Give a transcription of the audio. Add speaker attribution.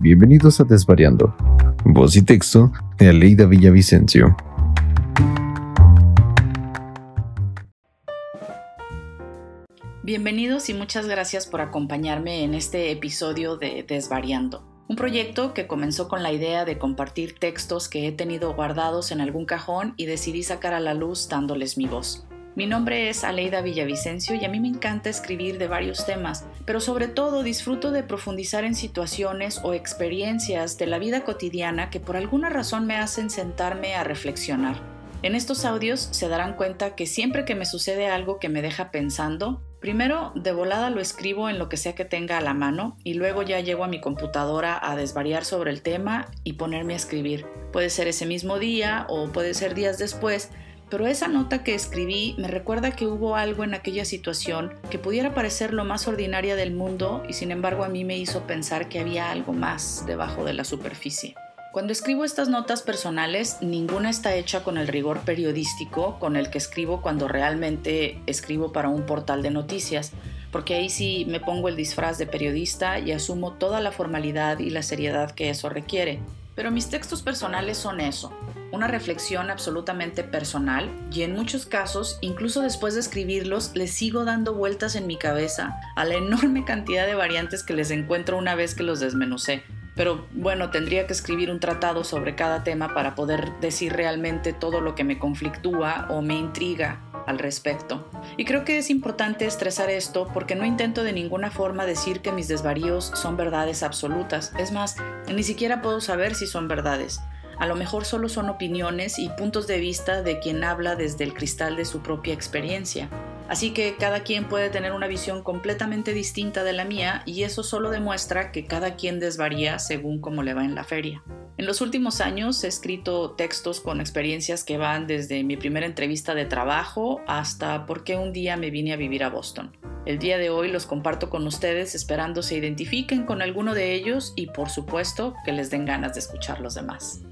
Speaker 1: bienvenidos a Desvariando. Voz y texto de Aleida Villavicencio.
Speaker 2: Bienvenidos y muchas gracias por acompañarme en este episodio de Desvariando. Un proyecto que comenzó con la idea de compartir textos que he tenido guardados en algún cajón y decidí sacar a la luz dándoles mi voz. Mi nombre es Aleida Villavicencio y a mí me encanta escribir de varios temas, pero sobre todo disfruto de profundizar en situaciones o experiencias de la vida cotidiana que por alguna razón me hacen sentarme a reflexionar. En estos audios se darán cuenta que siempre que me sucede algo que me deja pensando, primero de volada lo escribo en lo que sea que tenga a la mano y luego ya llego a mi computadora a desvariar sobre el tema y ponerme a escribir. Puede ser ese mismo día o puede ser días después, pero esa nota que escribí me recuerda que hubo algo en aquella situación que pudiera parecer lo más ordinaria del mundo y sin embargo a mí me hizo pensar que había algo más debajo de la superficie. Cuando escribo estas notas personales, ninguna está hecha con el rigor periodístico con el que escribo cuando realmente escribo para un portal de noticias, porque ahí sí me pongo el disfraz de periodista y asumo toda la formalidad y la seriedad que eso requiere. Pero mis textos personales son eso, una reflexión absolutamente personal y en muchos casos, incluso después de escribirlos, les sigo dando vueltas en mi cabeza a la enorme cantidad de variantes que les encuentro una vez que los desmenucé. Pero bueno, tendría que escribir un tratado sobre cada tema para poder decir realmente todo lo que me conflictúa o me intriga al respecto. Y creo que es importante estresar esto porque no intento de ninguna forma decir que mis desvaríos son verdades absolutas. Es más, ni siquiera puedo saber si son verdades. A lo mejor solo son opiniones y puntos de vista de quien habla desde el cristal de su propia experiencia. Así que cada quien puede tener una visión completamente distinta de la mía y eso solo demuestra que cada quien desvaría según cómo le va en la feria. En los últimos años he escrito textos con experiencias que van desde mi primera entrevista de trabajo hasta por qué un día me vine a vivir a Boston. El día de hoy los comparto con ustedes esperando se identifiquen con alguno de ellos y por supuesto que les den ganas de escuchar los demás.